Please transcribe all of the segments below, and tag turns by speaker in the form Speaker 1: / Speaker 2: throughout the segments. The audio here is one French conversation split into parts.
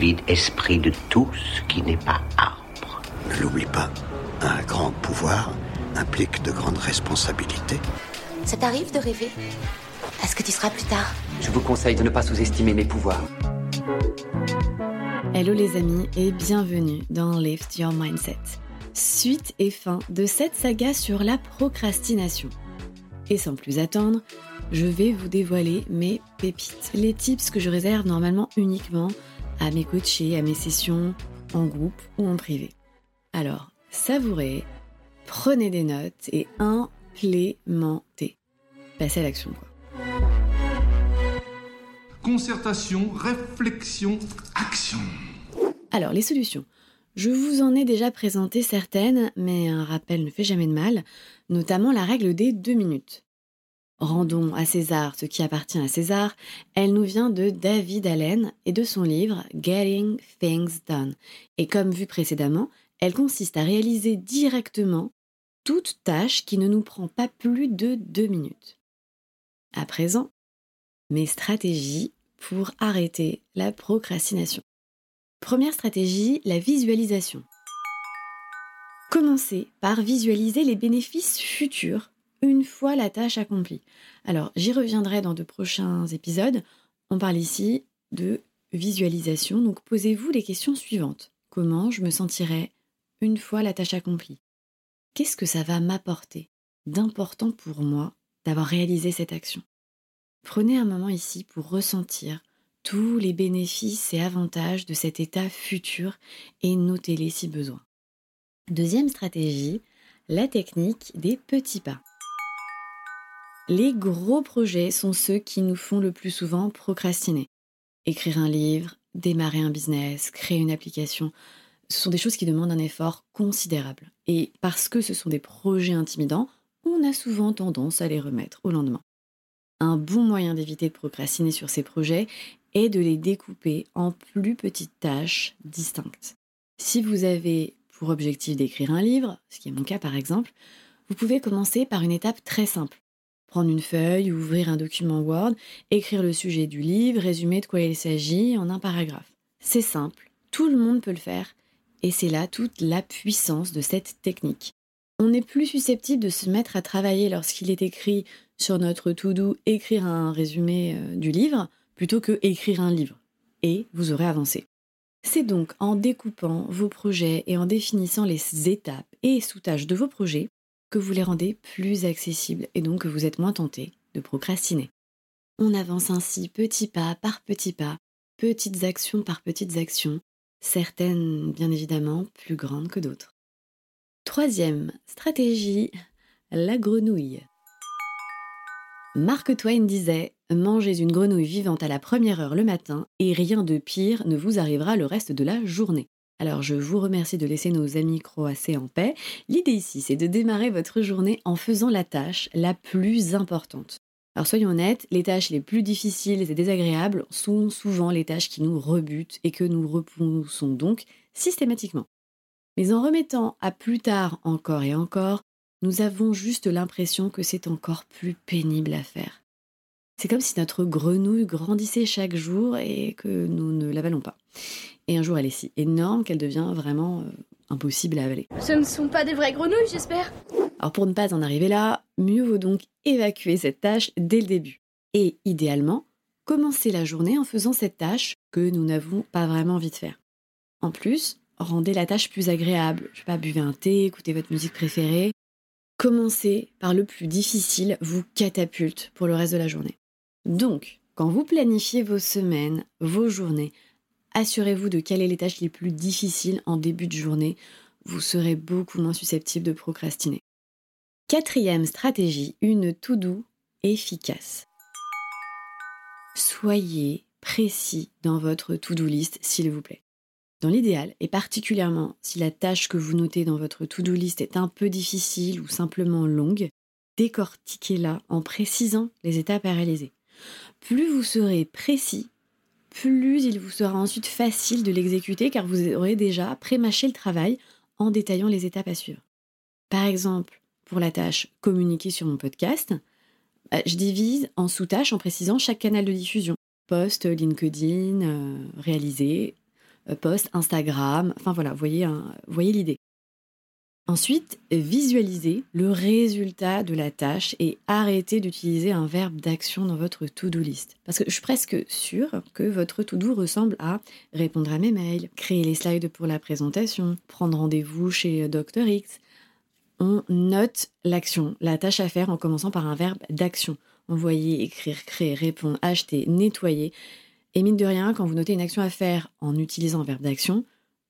Speaker 1: vide esprit de tout ce qui n'est pas arbre.
Speaker 2: Ne l'oublie pas, un grand pouvoir implique de grandes responsabilités.
Speaker 3: Ça t'arrive de rêver Est-ce que tu seras plus tard?
Speaker 4: Je vous conseille de ne pas sous-estimer mes pouvoirs.
Speaker 5: Hello les amis et bienvenue dans Lift Your Mindset. Suite et fin de cette saga sur la procrastination. Et sans plus attendre, je vais vous dévoiler mes pépites, les tips que je réserve normalement uniquement à mes coachés, à mes sessions en groupe ou en privé. Alors, savourez, prenez des notes et implémentez. Passez à l'action quoi.
Speaker 6: Concertation, réflexion, action.
Speaker 5: Alors, les solutions. Je vous en ai déjà présenté certaines, mais un rappel ne fait jamais de mal, notamment la règle des deux minutes. Rendons à César ce qui appartient à César, elle nous vient de David Allen et de son livre Getting Things Done. Et comme vu précédemment, elle consiste à réaliser directement toute tâche qui ne nous prend pas plus de deux minutes. À présent, mes stratégies pour arrêter la procrastination. Première stratégie, la visualisation. Commencez par visualiser les bénéfices futurs une fois la tâche accomplie. Alors, j'y reviendrai dans de prochains épisodes. On parle ici de visualisation, donc posez-vous les questions suivantes. Comment je me sentirai une fois la tâche accomplie? Qu'est-ce que ça va m'apporter d'important pour moi d'avoir réalisé cette action? Prenez un moment ici pour ressentir tous les bénéfices et avantages de cet état futur et notez-les si besoin. Deuxième stratégie, la technique des petits pas. Les gros projets sont ceux qui nous font le plus souvent procrastiner. Écrire un livre, démarrer un business, créer une application, ce sont des choses qui demandent un effort considérable. Et parce que ce sont des projets intimidants, on a souvent tendance à les remettre au lendemain. Un bon moyen d'éviter de procrastiner sur ces projets est de les découper en plus petites tâches distinctes. Si vous avez pour objectif d'écrire un livre, ce qui est mon cas par exemple, vous pouvez commencer par une étape très simple. Prendre une feuille, ouvrir un document Word, écrire le sujet du livre, résumer de quoi il s'agit en un paragraphe. C'est simple, tout le monde peut le faire, et c'est là toute la puissance de cette technique. On est plus susceptible de se mettre à travailler lorsqu'il est écrit sur notre to-do écrire un résumé euh, du livre plutôt que écrire un livre. Et vous aurez avancé. C'est donc en découpant vos projets et en définissant les étapes et sous-tâches de vos projets que vous les rendez plus accessibles et donc que vous êtes moins tenté de procrastiner. On avance ainsi petit pas par petit pas, petites actions par petites actions, certaines bien évidemment plus grandes que d'autres. Troisième stratégie, la grenouille. Mark Twain disait Mangez une grenouille vivante à la première heure le matin et rien de pire ne vous arrivera le reste de la journée. Alors je vous remercie de laisser nos amis croassés en paix. L'idée ici, c'est de démarrer votre journée en faisant la tâche la plus importante. Alors soyons honnêtes, les tâches les plus difficiles et désagréables sont souvent les tâches qui nous rebutent et que nous repoussons donc systématiquement. Mais en remettant à plus tard encore et encore, nous avons juste l'impression que c'est encore plus pénible à faire. C'est comme si notre grenouille grandissait chaque jour et que nous ne l'avalons pas. Et un jour, elle est si énorme qu'elle devient vraiment euh, impossible à avaler.
Speaker 7: Ce ne sont pas des vraies grenouilles, j'espère
Speaker 5: Alors pour ne pas en arriver là, mieux vaut donc évacuer cette tâche dès le début. Et idéalement, commencer la journée en faisant cette tâche que nous n'avons pas vraiment envie de faire. En plus, rendez la tâche plus agréable. Je sais pas, buvez un thé, écoutez votre musique préférée, Commencer par le plus difficile vous catapulte pour le reste de la journée. Donc, quand vous planifiez vos semaines, vos journées, assurez-vous de sont les tâches les plus difficiles en début de journée. Vous serez beaucoup moins susceptible de procrastiner. Quatrième stratégie, une to-do efficace. Soyez précis dans votre to-do list, s'il vous plaît. Dans l'idéal, et particulièrement si la tâche que vous notez dans votre to-do list est un peu difficile ou simplement longue, décortiquez-la en précisant les étapes à réaliser. Plus vous serez précis, plus il vous sera ensuite facile de l'exécuter car vous aurez déjà prémâché le travail en détaillant les étapes à suivre. Par exemple, pour la tâche communiquer sur mon podcast, bah, je divise en sous-tâches en précisant chaque canal de diffusion. Post, LinkedIn, euh, réalisé, euh, post Instagram. Enfin voilà, voyez, voyez l'idée. Ensuite, visualisez le résultat de la tâche et arrêtez d'utiliser un verbe d'action dans votre to-do list. Parce que je suis presque sûre que votre to-do ressemble à répondre à mes mails, créer les slides pour la présentation, prendre rendez-vous chez Dr X. On note l'action, la tâche à faire en commençant par un verbe d'action. Envoyer, écrire, créer, répondre, acheter, nettoyer. Et mine de rien, quand vous notez une action à faire en utilisant un verbe d'action,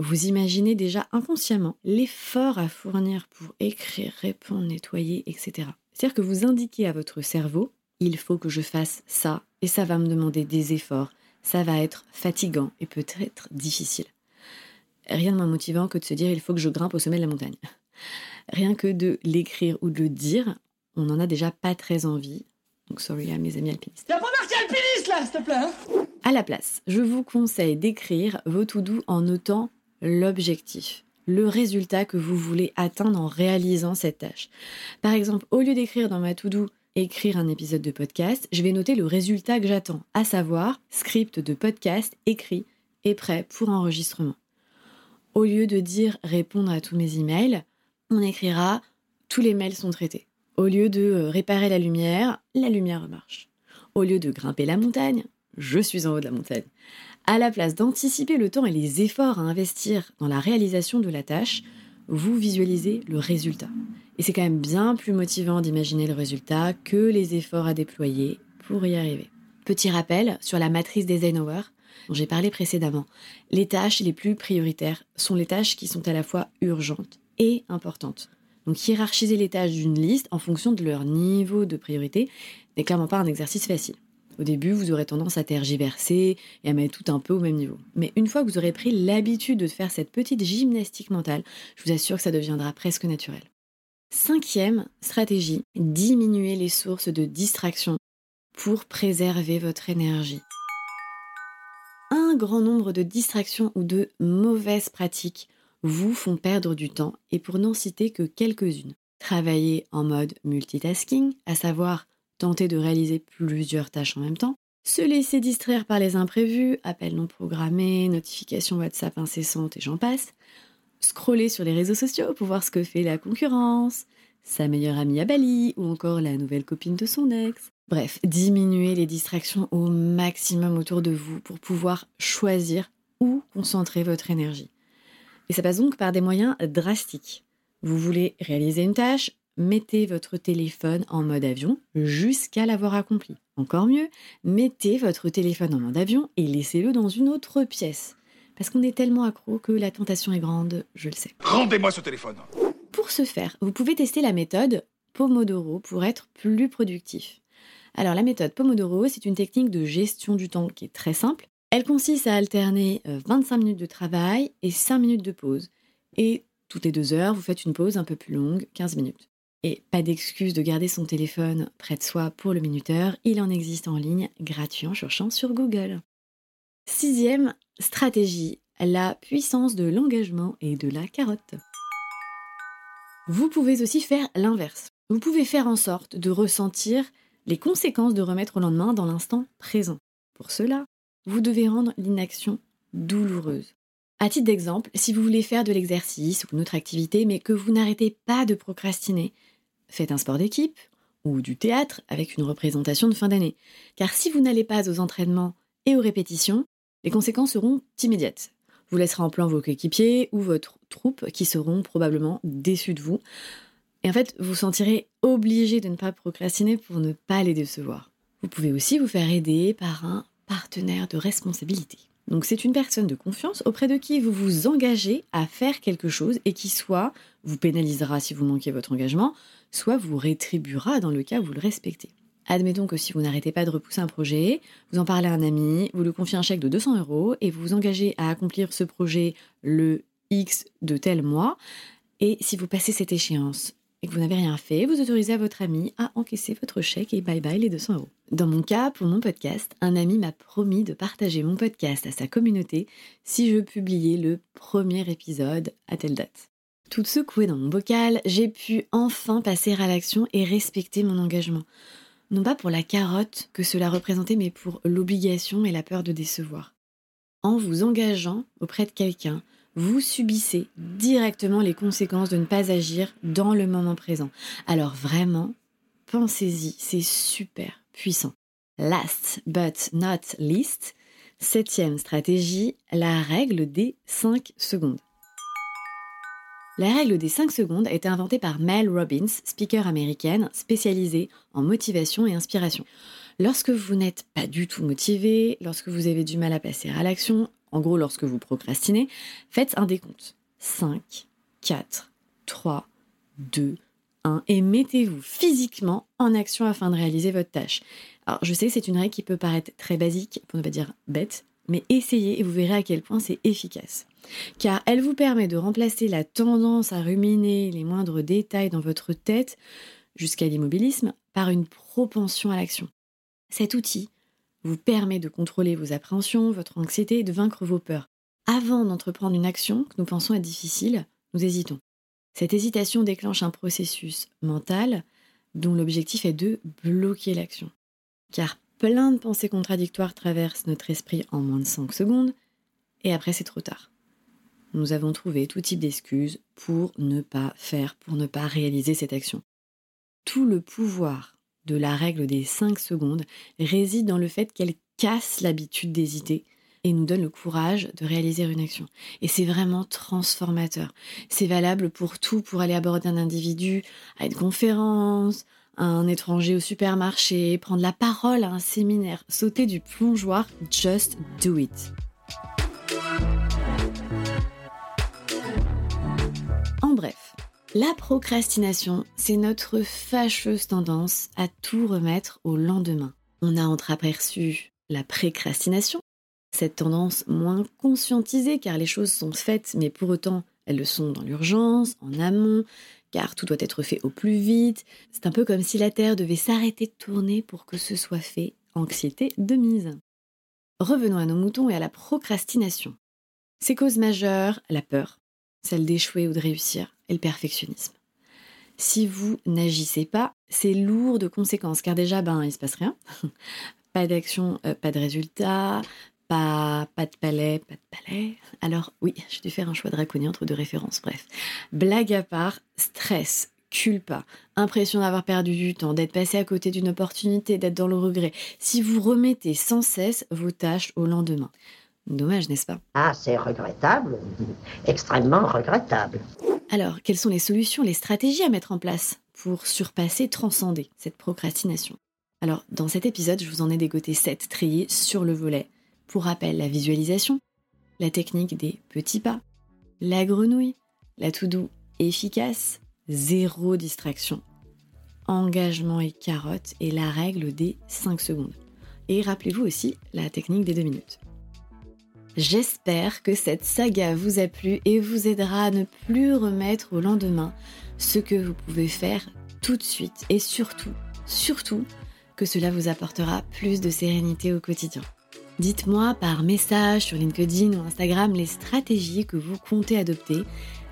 Speaker 5: vous imaginez déjà inconsciemment l'effort à fournir pour écrire, répondre, nettoyer, etc. C'est-à-dire que vous indiquez à votre cerveau, il faut que je fasse ça, et ça va me demander des efforts, ça va être fatigant et peut-être difficile. Rien de moins motivant que de se dire, il faut que je grimpe au sommet de la montagne. Rien que de l'écrire ou de le dire, on n'en a déjà pas très envie. Donc sorry à mes amis alpinistes.
Speaker 8: Y'a pas marqué alpiniste là, s'il te plaît hein
Speaker 5: À la place, je vous conseille d'écrire vos to-do en notant l'objectif, le résultat que vous voulez atteindre en réalisant cette tâche. Par exemple, au lieu d'écrire dans ma to-do écrire un épisode de podcast, je vais noter le résultat que j'attends, à savoir script de podcast écrit et prêt pour enregistrement. Au lieu de dire répondre à tous mes emails, on écrira tous les mails sont traités. Au lieu de euh, réparer la lumière, la lumière marche. Au lieu de grimper la montagne, je suis en haut de la montagne. À la place d'anticiper le temps et les efforts à investir dans la réalisation de la tâche, vous visualisez le résultat. Et c'est quand même bien plus motivant d'imaginer le résultat que les efforts à déployer pour y arriver. Petit rappel sur la matrice d'Eisenhower dont j'ai parlé précédemment. Les tâches les plus prioritaires sont les tâches qui sont à la fois urgentes et importantes. Donc hiérarchiser les tâches d'une liste en fonction de leur niveau de priorité n'est clairement pas un exercice facile. Au début, vous aurez tendance à tergiverser et à mettre tout un peu au même niveau. Mais une fois que vous aurez pris l'habitude de faire cette petite gymnastique mentale, je vous assure que ça deviendra presque naturel. Cinquième stratégie, diminuer les sources de distraction pour préserver votre énergie. Un grand nombre de distractions ou de mauvaises pratiques vous font perdre du temps et pour n'en citer que quelques-unes. Travailler en mode multitasking, à savoir tenter de réaliser plusieurs tâches en même temps, se laisser distraire par les imprévus, appels non programmés, notifications WhatsApp incessantes et j'en passe, scroller sur les réseaux sociaux pour voir ce que fait la concurrence, sa meilleure amie à Bali ou encore la nouvelle copine de son ex. Bref, diminuer les distractions au maximum autour de vous pour pouvoir choisir où concentrer votre énergie. Et ça passe donc par des moyens drastiques. Vous voulez réaliser une tâche, mettez votre téléphone en mode avion jusqu'à l'avoir accompli. Encore mieux, mettez votre téléphone en mode avion et laissez-le dans une autre pièce. Parce qu'on est tellement accro que la tentation est grande, je le sais.
Speaker 6: Rendez-moi ce téléphone
Speaker 5: Pour ce faire, vous pouvez tester la méthode Pomodoro pour être plus productif. Alors la méthode Pomodoro, c'est une technique de gestion du temps qui est très simple. Elle consiste à alterner 25 euh, minutes de travail et 5 minutes de pause. Et toutes les deux heures, vous faites une pause un peu plus longue, 15 minutes. Et pas d'excuse de garder son téléphone près de soi pour le minuteur, il en existe en ligne gratuit en cherchant sur Google. Sixième stratégie, la puissance de l'engagement et de la carotte. Vous pouvez aussi faire l'inverse. Vous pouvez faire en sorte de ressentir les conséquences de remettre au lendemain dans l'instant présent. Pour cela, vous devez rendre l'inaction douloureuse. À titre d'exemple, si vous voulez faire de l'exercice ou une autre activité, mais que vous n'arrêtez pas de procrastiner, faites un sport d'équipe ou du théâtre avec une représentation de fin d'année. Car si vous n'allez pas aux entraînements et aux répétitions, les conséquences seront immédiates. Vous laisserez en plan vos coéquipiers ou votre troupe qui seront probablement déçus de vous. Et en fait, vous sentirez obligé de ne pas procrastiner pour ne pas les décevoir. Vous pouvez aussi vous faire aider par un partenaire de responsabilité. Donc c'est une personne de confiance auprès de qui vous vous engagez à faire quelque chose et qui soit vous pénalisera si vous manquez votre engagement, soit vous rétribuera dans le cas où vous le respectez. Admettons que si vous n'arrêtez pas de repousser un projet, vous en parlez à un ami, vous lui confiez un chèque de 200 euros et vous vous engagez à accomplir ce projet le X de tel mois. Et si vous passez cette échéance et que vous n'avez rien fait, vous autorisez à votre ami à encaisser votre chèque et bye bye les 200 euros. Dans mon cas, pour mon podcast, un ami m'a promis de partager mon podcast à sa communauté si je publiais le premier épisode à telle date. Toute secouée dans mon bocal, j'ai pu enfin passer à l'action et respecter mon engagement. Non pas pour la carotte que cela représentait, mais pour l'obligation et la peur de décevoir. En vous engageant auprès de quelqu'un, vous subissez directement les conséquences de ne pas agir dans le moment présent. Alors vraiment, pensez-y, c'est super puissant. Last but not least, septième stratégie, la règle des 5 secondes. La règle des 5 secondes a été inventée par Mel Robbins, speaker américaine spécialisée en motivation et inspiration. Lorsque vous n'êtes pas du tout motivé, lorsque vous avez du mal à passer à l'action, en gros lorsque vous procrastinez, faites un décompte. 5, 4, 3, 2, 1 et mettez-vous physiquement en action afin de réaliser votre tâche. Alors je sais que c'est une règle qui peut paraître très basique, pour ne pas dire bête, mais essayez et vous verrez à quel point c'est efficace car elle vous permet de remplacer la tendance à ruminer les moindres détails dans votre tête jusqu'à l'immobilisme par une propension à l'action. Cet outil vous permet de contrôler vos appréhensions, votre anxiété et de vaincre vos peurs. Avant d'entreprendre une action que nous pensons être difficile, nous hésitons. Cette hésitation déclenche un processus mental dont l'objectif est de bloquer l'action. Car plein de pensées contradictoires traversent notre esprit en moins de 5 secondes, et après c'est trop tard nous avons trouvé tout type d'excuses pour ne pas faire, pour ne pas réaliser cette action. Tout le pouvoir de la règle des 5 secondes réside dans le fait qu'elle casse l'habitude d'hésiter et nous donne le courage de réaliser une action. Et c'est vraiment transformateur. C'est valable pour tout, pour aller aborder un individu à une conférence, un étranger au supermarché, prendre la parole à un séminaire, sauter du plongeoir, just do it. La procrastination, c'est notre fâcheuse tendance à tout remettre au lendemain. On a entreaperçu la précrastination, cette tendance moins conscientisée car les choses sont faites mais pour autant elles le sont dans l'urgence, en amont, car tout doit être fait au plus vite. C'est un peu comme si la Terre devait s'arrêter de tourner pour que ce soit fait. Anxiété de mise. Revenons à nos moutons et à la procrastination. Ses causes majeures, la peur, celle d'échouer ou de réussir, et le perfectionnisme. Si vous n'agissez pas, c'est lourd de conséquences, car déjà, ben, il se passe rien. pas d'action, euh, pas de résultat, pas, pas de palais, pas de palais. Alors oui, j'ai dû faire un choix draconien entre deux références, bref. Blague à part, stress, culpa, impression d'avoir perdu du temps, d'être passé à côté d'une opportunité, d'être dans le regret. Si vous remettez sans cesse vos tâches au lendemain, Dommage, n'est-ce pas?
Speaker 9: Ah, c'est regrettable, extrêmement regrettable.
Speaker 5: Alors, quelles sont les solutions, les stratégies à mettre en place pour surpasser, transcender cette procrastination? Alors, dans cet épisode, je vous en ai dégoté 7 triés sur le volet. Pour rappel, la visualisation, la technique des petits pas, la grenouille, la to-do efficace, zéro distraction, engagement et carotte et la règle des 5 secondes. Et rappelez-vous aussi la technique des 2 minutes. J'espère que cette saga vous a plu et vous aidera à ne plus remettre au lendemain ce que vous pouvez faire tout de suite et surtout, surtout, que cela vous apportera plus de sérénité au quotidien. Dites-moi par message sur LinkedIn ou Instagram les stratégies que vous comptez adopter,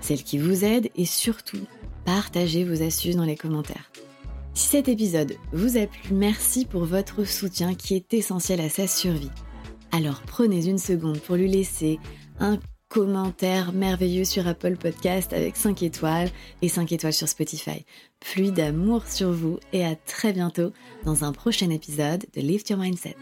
Speaker 5: celles qui vous aident et surtout, partagez vos astuces dans les commentaires. Si cet épisode vous a plu, merci pour votre soutien qui est essentiel à sa survie. Alors prenez une seconde pour lui laisser un commentaire merveilleux sur Apple Podcast avec 5 étoiles et 5 étoiles sur Spotify. Pluie d'amour sur vous et à très bientôt dans un prochain épisode de Lift Your Mindset.